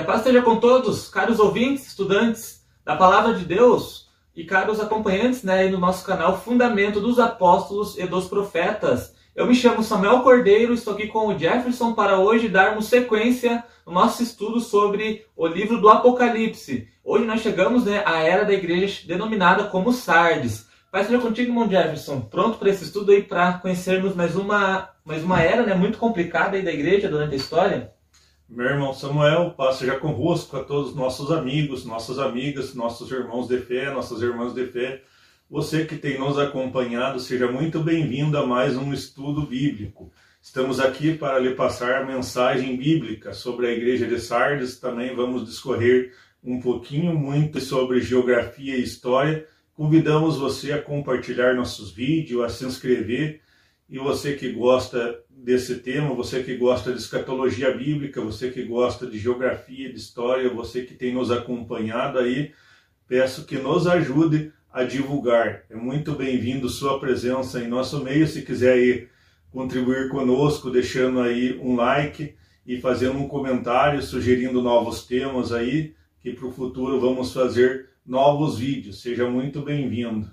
Que a paz esteja com todos, caros ouvintes, estudantes da Palavra de Deus e caros acompanhantes né, no nosso canal Fundamento dos Apóstolos e dos Profetas. Eu me chamo Samuel Cordeiro, estou aqui com o Jefferson para hoje darmos sequência no nosso estudo sobre o livro do Apocalipse. Hoje nós chegamos né, à era da igreja denominada como Sardes. Pai, seja contigo, irmão Jefferson, pronto para esse estudo aí, para conhecermos mais uma, mais uma era né, muito complicada aí da igreja durante a história? Meu irmão Samuel, paz seja convosco a todos os nossos amigos, nossas amigas, nossos irmãos de fé, nossas irmãs de fé. Você que tem nos acompanhado, seja muito bem-vindo a mais um estudo bíblico. Estamos aqui para lhe passar a mensagem bíblica sobre a igreja de Sardes. Também vamos discorrer um pouquinho muito sobre geografia e história Convidamos você a compartilhar nossos vídeos, a se inscrever. E você que gosta desse tema, você que gosta de escatologia bíblica, você que gosta de geografia, de história, você que tem nos acompanhado aí, peço que nos ajude a divulgar. É muito bem-vindo sua presença em nosso meio. Se quiser aí contribuir conosco, deixando aí um like e fazendo um comentário, sugerindo novos temas aí, que para o futuro vamos fazer novos vídeos. Seja muito bem-vindo.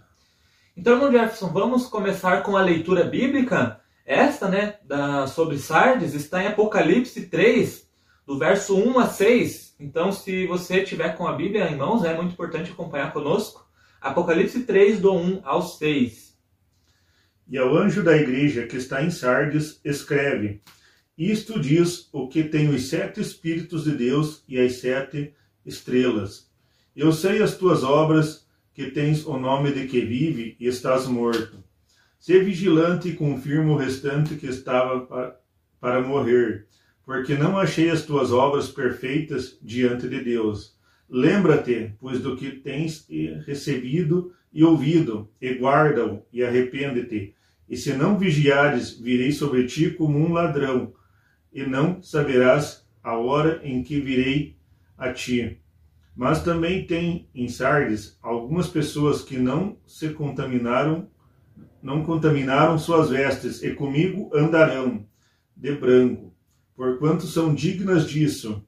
Então, irmão Jefferson, vamos começar com a leitura bíblica. Esta, né, da, sobre Sardes, está em Apocalipse 3, do verso 1 a 6. Então, se você tiver com a Bíblia em mãos, é muito importante acompanhar conosco. Apocalipse 3, do 1 ao 6. E ao anjo da igreja que está em Sardes, escreve: Isto diz o que tem os sete Espíritos de Deus e as sete estrelas. Eu sei as tuas obras, que tens o nome de que vive e estás morto. Sê vigilante e confirma o restante que estava para, para morrer, porque não achei as tuas obras perfeitas diante de Deus. Lembra-te, pois, do que tens recebido e ouvido, e guarda-o, e arrepende-te. E se não vigiares, virei sobre ti como um ladrão, e não saberás a hora em que virei a ti. Mas também tem em Sardes algumas pessoas que não se contaminaram, não contaminaram suas vestes, e comigo andarão de branco, porquanto são dignas disso.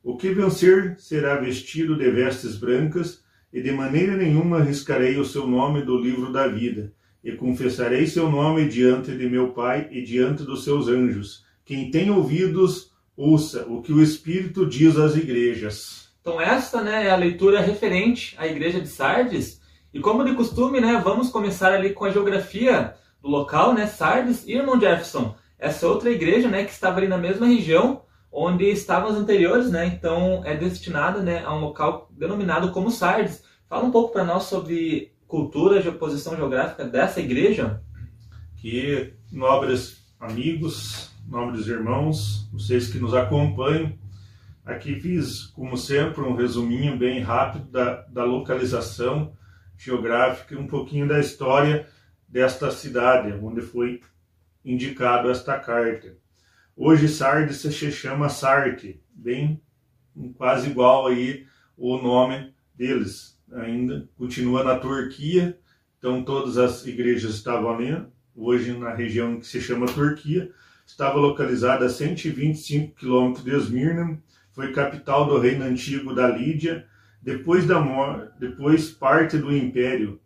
O que vencer será vestido de vestes brancas, e de maneira nenhuma arriscarei o seu nome do livro da vida, e confessarei seu nome diante de meu Pai e diante dos seus anjos. Quem tem ouvidos, ouça o que o Espírito diz às igrejas. Então esta né, é a leitura referente à igreja de Sardes. E como de costume, né, vamos começar ali com a geografia do local, né, Sardes e Irmão Jefferson. Essa outra igreja, né, que estava ali na mesma região onde estavam as anteriores, né, então é destinada, né, a um local denominado como Sardes. Fala um pouco para nós sobre cultura, posição geográfica dessa igreja. Que nobres amigos, nobres irmãos, vocês que nos acompanham, Aqui fiz, como sempre, um resuminho bem rápido da, da localização geográfica e um pouquinho da história desta cidade, onde foi indicado esta carta. Hoje Sardes se chama Sarte, bem quase igual aí o nome deles. Ainda continua na Turquia, então todas as igrejas estavam ali, hoje na região que se chama Turquia, estava localizada a 125 quilômetros de Esmirna, foi capital do reino antigo da Lídia, depois da depois parte do império.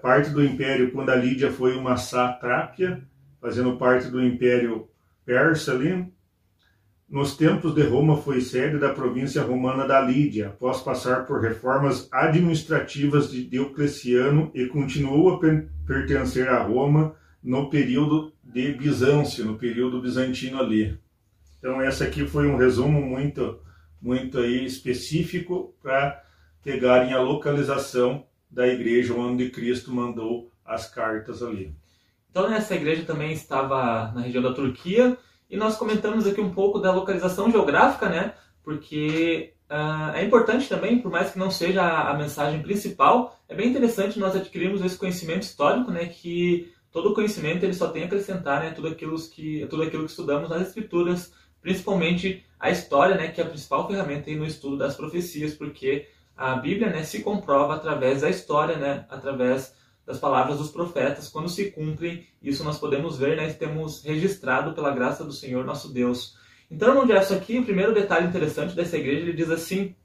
Parte do império quando a Lídia foi uma satrápia, fazendo parte do império persa ali. Nos tempos de Roma foi sede da província romana da Lídia, após passar por reformas administrativas de Diocleciano e continuou a pertencer a Roma no período de Bizâncio, no período bizantino ali. Então essa aqui foi um resumo muito muito aí específico para pegarem a localização da igreja onde Cristo mandou as cartas ali. Então essa igreja também estava na região da Turquia e nós comentamos aqui um pouco da localização geográfica, né? Porque uh, é importante também, por mais que não seja a, a, mensagem principal, é bem interessante nós adquirirmos esse conhecimento histórico, né? Que todo conhecimento ele só tem a acrescentar, né? Tudo aquilo que tudo aquilo que estudamos nas escrituras principalmente a história, né, que é a principal ferramenta no estudo das profecias, porque a Bíblia, né, se comprova através da história, né, através das palavras dos profetas, quando se cumprem, isso nós podemos ver, né, temos registrado pela graça do Senhor nosso Deus. Então, irmão Jefferson, aqui o primeiro detalhe interessante dessa igreja, ele diz assim,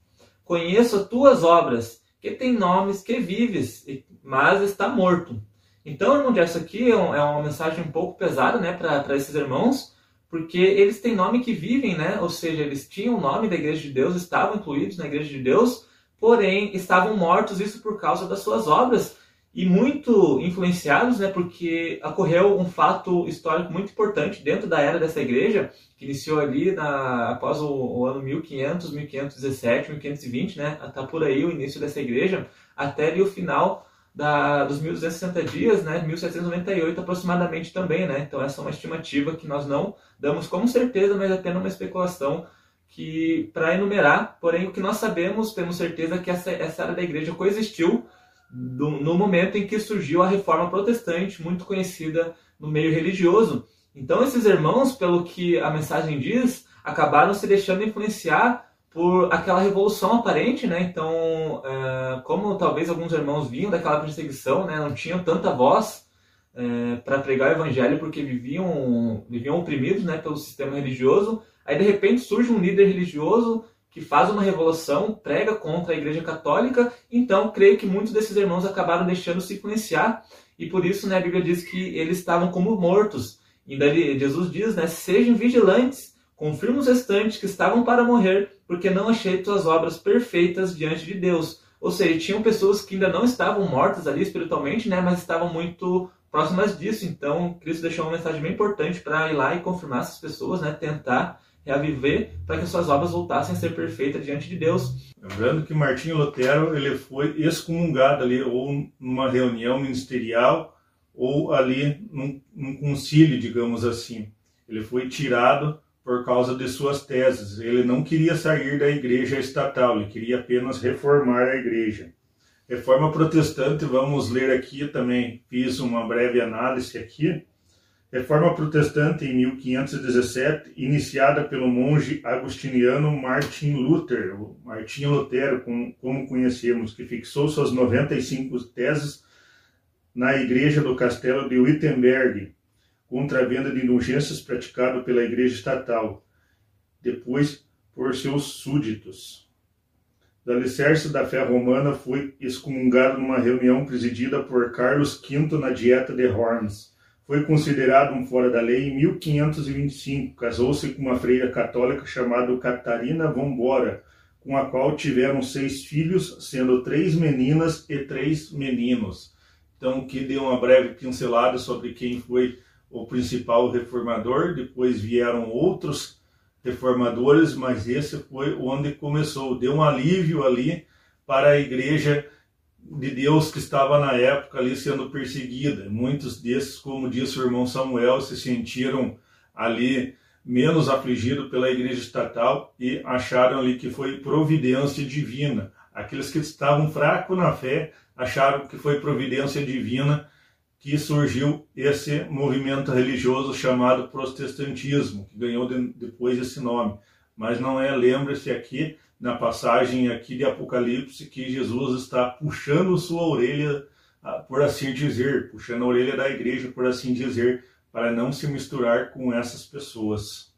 conheço as tuas obras, que tem nomes que vives, mas está morto. Então, irmão Jefferson, aqui é, é uma mensagem um pouco pesada né, para esses irmãos, porque eles têm nome que vivem, né? ou seja, eles tinham o nome da igreja de Deus, estavam incluídos na igreja de Deus, porém estavam mortos, isso por causa das suas obras, e muito influenciados, né, porque ocorreu um fato histórico muito importante dentro da era dessa igreja, que iniciou ali na, após o, o, ano 1500, 1517, 1520, né, está por aí o início dessa igreja, até ali o final da, dos 1260 dias, né, 1798 aproximadamente também, né, então essa é uma estimativa que nós não damos como certeza, mas é apenas uma especulação que para enumerar, porém o que nós sabemos, temos certeza que essa, essa da igreja coexistiu do, no momento em que surgiu a reforma protestante, muito conhecida no meio religioso. Então, esses irmãos, pelo que a mensagem diz, acabaram se deixando influenciar por aquela revolução aparente, né? Então, é, como talvez alguns irmãos vinham daquela perseguição, né? Não tinham tanta voz é, para pregar o evangelho porque viviam viviam oprimidos, né? Pelo sistema religioso. Aí de repente surge um líder religioso que faz uma revolução, prega contra a Igreja Católica, então creio que muitos desses irmãos acabaram deixando se influenciar, e por isso né, a Bíblia diz que eles estavam como mortos. E daí Jesus diz, né, sejam vigilantes, confirma os restantes que estavam para morrer, porque não achei tuas obras perfeitas diante de Deus. Ou seja, tinham pessoas que ainda não estavam mortas ali espiritualmente, né, mas estavam muito próximas disso. Então, Cristo deixou uma mensagem bem importante para ir lá e confirmar essas pessoas, né, tentar reaviver para que suas obras voltassem a ser perfeitas diante de Deus. Lembrando que Martinho Lutero ele foi excomungado ali ou numa reunião ministerial ou ali num, num concílio, digamos assim. Ele foi tirado por causa de suas teses. Ele não queria sair da igreja estatal, ele queria apenas reformar a igreja. Reforma protestante, vamos ler aqui também, fiz uma breve análise aqui. Reforma Protestante em 1517, iniciada pelo monge agustiniano Martin Luther, Martinho Lutero, como conhecemos, que fixou suas 95 teses na igreja do castelo de Wittenberg, contra a venda de indulgências praticada pela igreja estatal, depois por seus súditos. O alicerce da fé romana foi excomungado numa reunião presidida por Carlos V na Dieta de Worms foi considerado um fora da lei em 1525. Casou-se com uma freira católica chamada Catarina Vombora, com a qual tiveram seis filhos, sendo três meninas e três meninos. Então, que deu uma breve pincelada sobre quem foi o principal reformador. Depois vieram outros reformadores, mas esse foi onde começou. Deu um alívio ali para a igreja de Deus que estava na época ali sendo perseguida. Muitos desses, como disse o irmão Samuel, se sentiram ali menos afligidos pela igreja estatal e acharam ali que foi providência divina. Aqueles que estavam fracos na fé acharam que foi providência divina que surgiu esse movimento religioso chamado protestantismo, que ganhou depois esse nome. Mas não é, lembre-se aqui, na passagem aqui de Apocalipse que Jesus está puxando sua orelha, ah, por assim dizer, puxando a orelha da igreja, por assim dizer, para não se misturar com essas pessoas.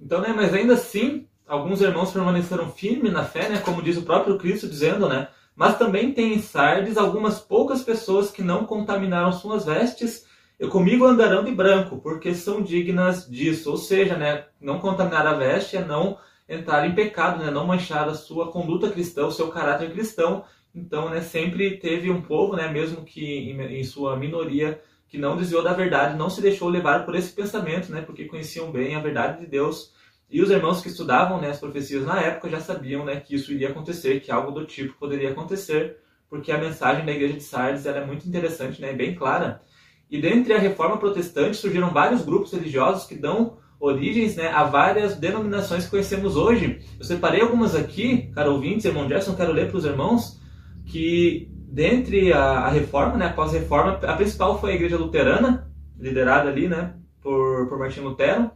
Então, né, mas ainda assim, alguns irmãos permaneceram firmes na fé, né, como diz o próprio Cristo dizendo, né, mas também tem em Sardes algumas poucas pessoas que não contaminaram suas vestes e comigo andarão de branco, porque são dignas disso. Ou seja, né, não contaminar a veste é não entrar em pecado, né? não manchar a sua conduta cristã, o seu caráter cristão. Então, né, sempre teve um povo, né, mesmo que em, em sua minoria, que não desviou da verdade, não se deixou levar por esse pensamento, né, porque conheciam bem a verdade de Deus. E os irmãos que estudavam né, as profecias na época já sabiam né, que isso iria acontecer, que algo do tipo poderia acontecer, porque a mensagem da igreja de Sardes é muito interessante, né, bem clara. E dentre a reforma protestante surgiram vários grupos religiosos que dão origens né, a várias denominações que conhecemos hoje. Eu separei algumas aqui, caro ouvintes, irmão Gerson, quero ler para os irmãos, que dentre a, a reforma, né, após a reforma, a principal foi a igreja luterana, liderada ali né, por, por Martinho Lutero.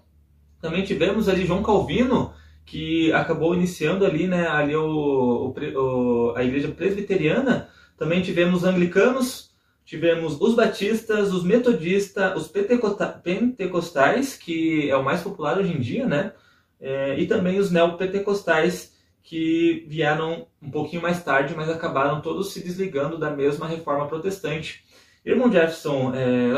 Também tivemos ali João Calvino, que acabou iniciando ali, né, ali o, o, a igreja presbiteriana. Também tivemos anglicanos, Tivemos os batistas, os metodistas, os pentecostais, que é o mais popular hoje em dia, né? é, e também os neopentecostais, que vieram um pouquinho mais tarde, mas acabaram todos se desligando da mesma reforma protestante. Irmão Jefferson, é,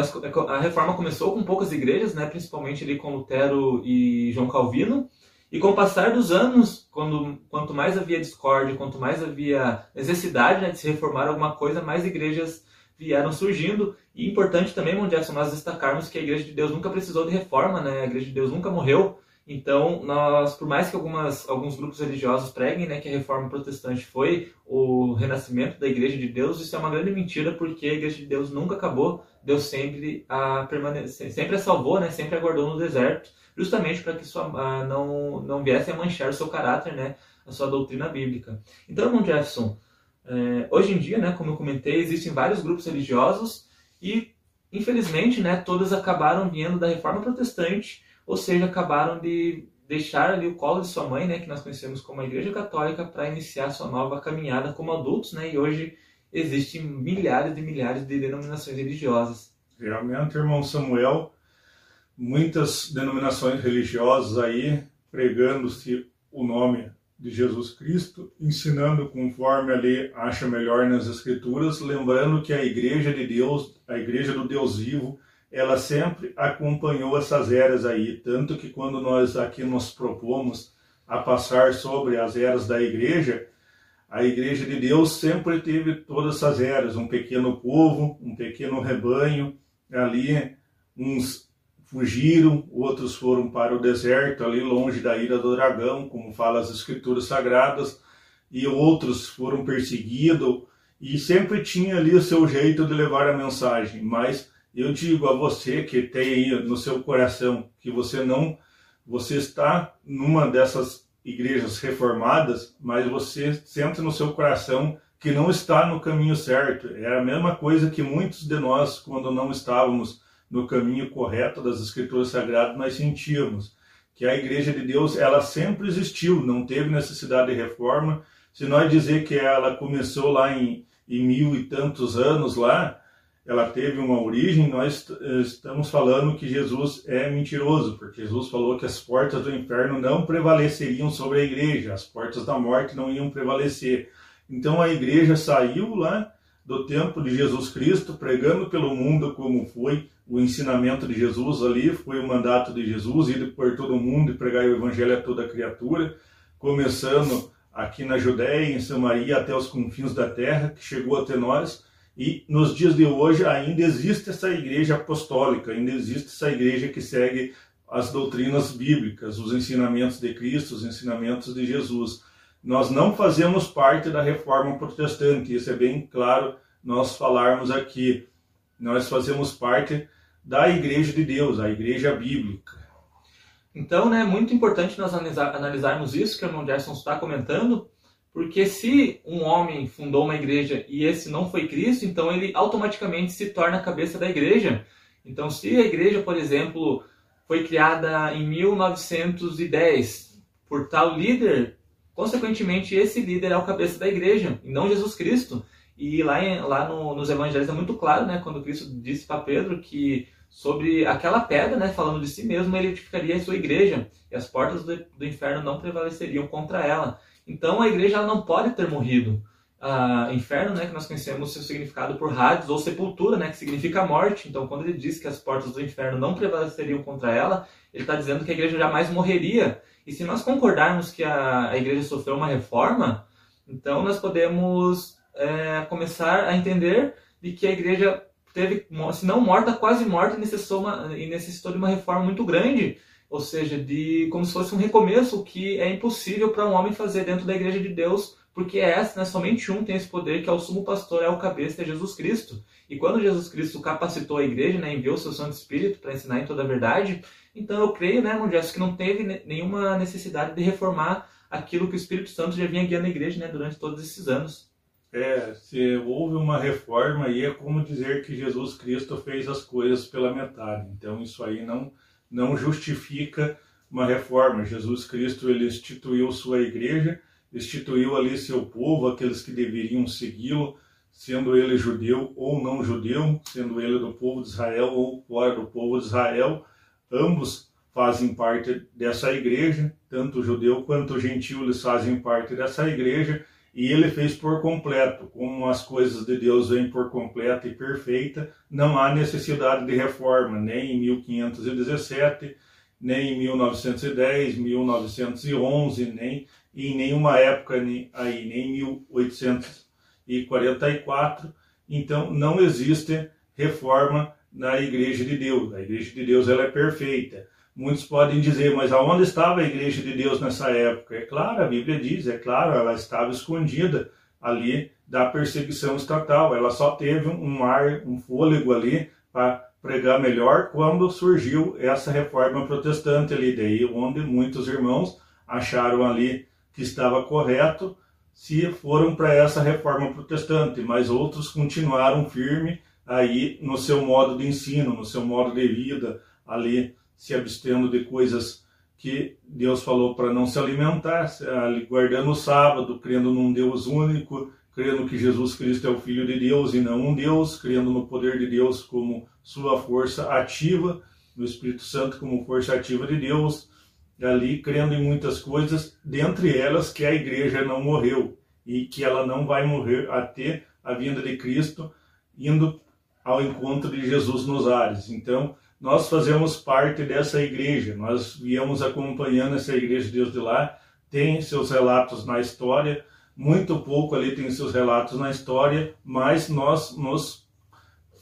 a reforma começou com poucas igrejas, né, principalmente ali com Lutero e João Calvino, e com o passar dos anos, quando, quanto mais havia discórdia, quanto mais havia necessidade né, de se reformar alguma coisa, mais igrejas vieram surgindo. E importante também, irmão Jefferson, nós destacarmos que a Igreja de Deus nunca precisou de reforma, né? a Igreja de Deus nunca morreu. Então, nós, por mais que algumas, alguns grupos religiosos preguem né, que a reforma protestante foi o renascimento da Igreja de Deus, isso é uma grande mentira, porque a Igreja de Deus nunca acabou, Deus sempre a permanecer, sempre a salvou, né, sempre aguardou no deserto justamente para que sua, ah, não, não viesse a manchar o seu caráter, né, a sua doutrina bíblica. Então, irmão Jefferson, é, hoje em dia, né, como eu comentei, existem vários grupos religiosos e, infelizmente, né, todos acabaram vindo da reforma protestante, ou seja, acabaram de deixar ali o colo de sua mãe, né, que nós conhecemos como a Igreja Católica, para iniciar sua nova caminhada como adultos, né, e hoje existem milhares e milhares de denominações religiosas. Realmente, irmão Samuel, muitas denominações religiosas aí pregando-se o nome de Jesus Cristo, ensinando conforme a lei acha melhor nas Escrituras, lembrando que a Igreja de Deus, a Igreja do Deus vivo, ela sempre acompanhou essas eras aí, tanto que quando nós aqui nos propomos a passar sobre as eras da Igreja, a Igreja de Deus sempre teve todas essas eras, um pequeno povo, um pequeno rebanho, ali uns fugiram, outros foram para o deserto, ali longe da ira do dragão, como fala as escrituras sagradas, e outros foram perseguidos, e sempre tinha ali o seu jeito de levar a mensagem. Mas eu digo a você que tem aí no seu coração que você não, você está numa dessas igrejas reformadas, mas você sente no seu coração que não está no caminho certo. É a mesma coisa que muitos de nós, quando não estávamos no caminho correto das escrituras sagradas, nós sentíamos que a igreja de Deus, ela sempre existiu, não teve necessidade de reforma. Se nós dizer que ela começou lá em, em mil e tantos anos lá, ela teve uma origem, nós estamos falando que Jesus é mentiroso, porque Jesus falou que as portas do inferno não prevaleceriam sobre a igreja, as portas da morte não iam prevalecer. Então a igreja saiu lá do tempo de Jesus Cristo, pregando pelo mundo como foi o ensinamento de Jesus ali, foi o mandato de Jesus, ir por todo mundo e pregar o evangelho a toda criatura, começando aqui na Judéia, em Samaria, até os confins da terra, que chegou até nós. E nos dias de hoje ainda existe essa igreja apostólica, ainda existe essa igreja que segue as doutrinas bíblicas, os ensinamentos de Cristo, os ensinamentos de Jesus. Nós não fazemos parte da reforma protestante, isso é bem claro nós falarmos aqui. Nós fazemos parte da igreja de Deus, a igreja bíblica. Então, né, é muito importante nós analisar, analisarmos isso que o irmão Gerson está comentando, porque se um homem fundou uma igreja e esse não foi Cristo, então ele automaticamente se torna a cabeça da igreja. Então, se a igreja, por exemplo, foi criada em 1910 por tal líder, Consequentemente, esse líder é o cabeça da igreja, e não Jesus Cristo. E lá, em, lá no, nos evangelhos é muito claro, né, quando Cristo disse para Pedro que sobre aquela pedra, né, falando de si mesmo, ele edificaria a sua igreja, e as portas do, do inferno não prevaleceriam contra ela. Então a igreja ela não pode ter morrido. Inferno, né, que nós conhecemos seu significado por Hades, ou sepultura, né, que significa morte. Então, quando ele diz que as portas do inferno não prevaleceriam contra ela, ele está dizendo que a igreja jamais morreria. E se nós concordarmos que a, a igreja sofreu uma reforma, então nós podemos é, começar a entender de que a igreja teve, se não morta, quase morta, e necessitou, uma, e necessitou de uma reforma muito grande, ou seja, de como se fosse um recomeço, o que é impossível para um homem fazer dentro da igreja de Deus, porque é essa, né, somente um tem esse poder, que é o sumo pastor, é o cabeça, é Jesus Cristo. E quando Jesus Cristo capacitou a igreja, né, enviou o seu Santo Espírito para ensinar em toda a verdade, então eu creio, né, irmão que não teve nenhuma necessidade de reformar aquilo que o Espírito Santo já vinha guiando a igreja né, durante todos esses anos. É, se houve uma reforma aí é como dizer que Jesus Cristo fez as coisas pela metade. Então isso aí não não justifica uma reforma. Jesus Cristo ele instituiu sua igreja, instituiu ali seu povo, aqueles que deveriam segui-lo, sendo ele judeu ou não judeu, sendo ele do povo de Israel ou fora do povo de Israel ambos fazem parte dessa igreja, tanto judeu quanto gentil eles fazem parte dessa igreja, e ele fez por completo, como as coisas de Deus vêm por completa e perfeita, não há necessidade de reforma, nem em 1517, nem em 1910, 1911, nem em nenhuma época aí, nem em 1844. Então não existe reforma na Igreja de Deus. A Igreja de Deus ela é perfeita. Muitos podem dizer, mas aonde estava a igreja de Deus nessa época? É claro, a Bíblia diz, é claro, ela estava escondida ali da perseguição estatal. Ela só teve um ar, um fôlego ali para pregar melhor quando surgiu essa reforma protestante ali, daí onde muitos irmãos acharam ali que estava correto se foram para essa reforma protestante, mas outros continuaram firme aí no seu modo de ensino, no seu modo de vida ali se abstendo de coisas que Deus falou para não se alimentar, guardando o sábado, crendo num Deus único, crendo que Jesus Cristo é o Filho de Deus e não um Deus, crendo no poder de Deus como sua força ativa, no Espírito Santo como força ativa de Deus, ali crendo em muitas coisas, dentre elas que a igreja não morreu e que ela não vai morrer até a vinda de Cristo, indo ao encontro de Jesus nos ares. Então, nós fazemos parte dessa igreja, nós viemos acompanhando essa igreja de Deus de lá, tem seus relatos na história, muito pouco ali tem seus relatos na história, mas nós nos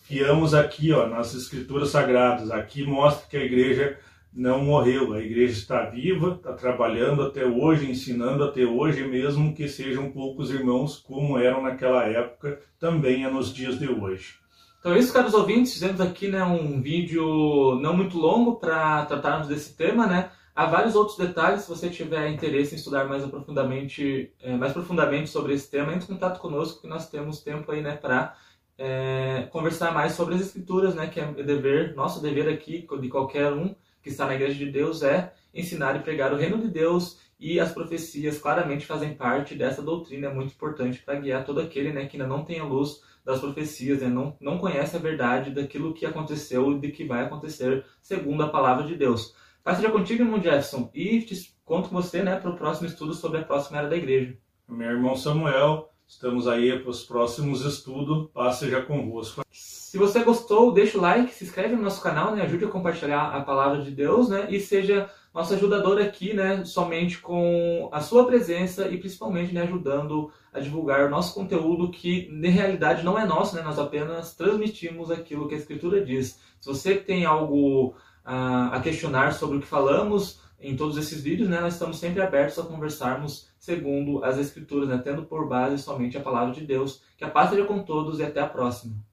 fiamos aqui, ó, nas escrituras sagradas. Aqui mostra que a igreja não morreu, a igreja está viva, está trabalhando até hoje, ensinando até hoje, mesmo que sejam poucos irmãos como eram naquela época, também é nos dias de hoje. Então, é isso, caros ouvintes, fizemos aqui né, um vídeo não muito longo para tratarmos desse tema, né? Há vários outros detalhes, se você tiver interesse em estudar mais profundamente, é, mais profundamente sobre esse tema, entre em contato conosco, que nós temos tempo aí, né, para é, conversar mais sobre as escrituras, né, que é dever, nosso dever aqui, de qualquer um que está na igreja de Deus, é ensinar e pregar o reino de Deus. E as profecias claramente fazem parte dessa doutrina, é muito importante para guiar todo aquele né, que ainda não tem a luz das profecias, né? não, não conhece a verdade daquilo que aconteceu e de que vai acontecer segundo a palavra de Deus. Paz seja contigo, irmão Jefferson, e te conto com você né, para o próximo estudo sobre a próxima era da igreja. Meu irmão Samuel, estamos aí para os próximos estudos, paz seja convosco. Se você gostou, deixa o like, se inscreve no nosso canal, né, ajude a compartilhar a palavra de Deus né, e seja nosso ajudador aqui, né, somente com a sua presença e principalmente né, ajudando a divulgar o nosso conteúdo que na realidade não é nosso, né, nós apenas transmitimos aquilo que a Escritura diz. Se você tem algo a, a questionar sobre o que falamos em todos esses vídeos, né, nós estamos sempre abertos a conversarmos segundo as Escrituras, né, tendo por base somente a palavra de Deus. Que a paz seja com todos e até a próxima.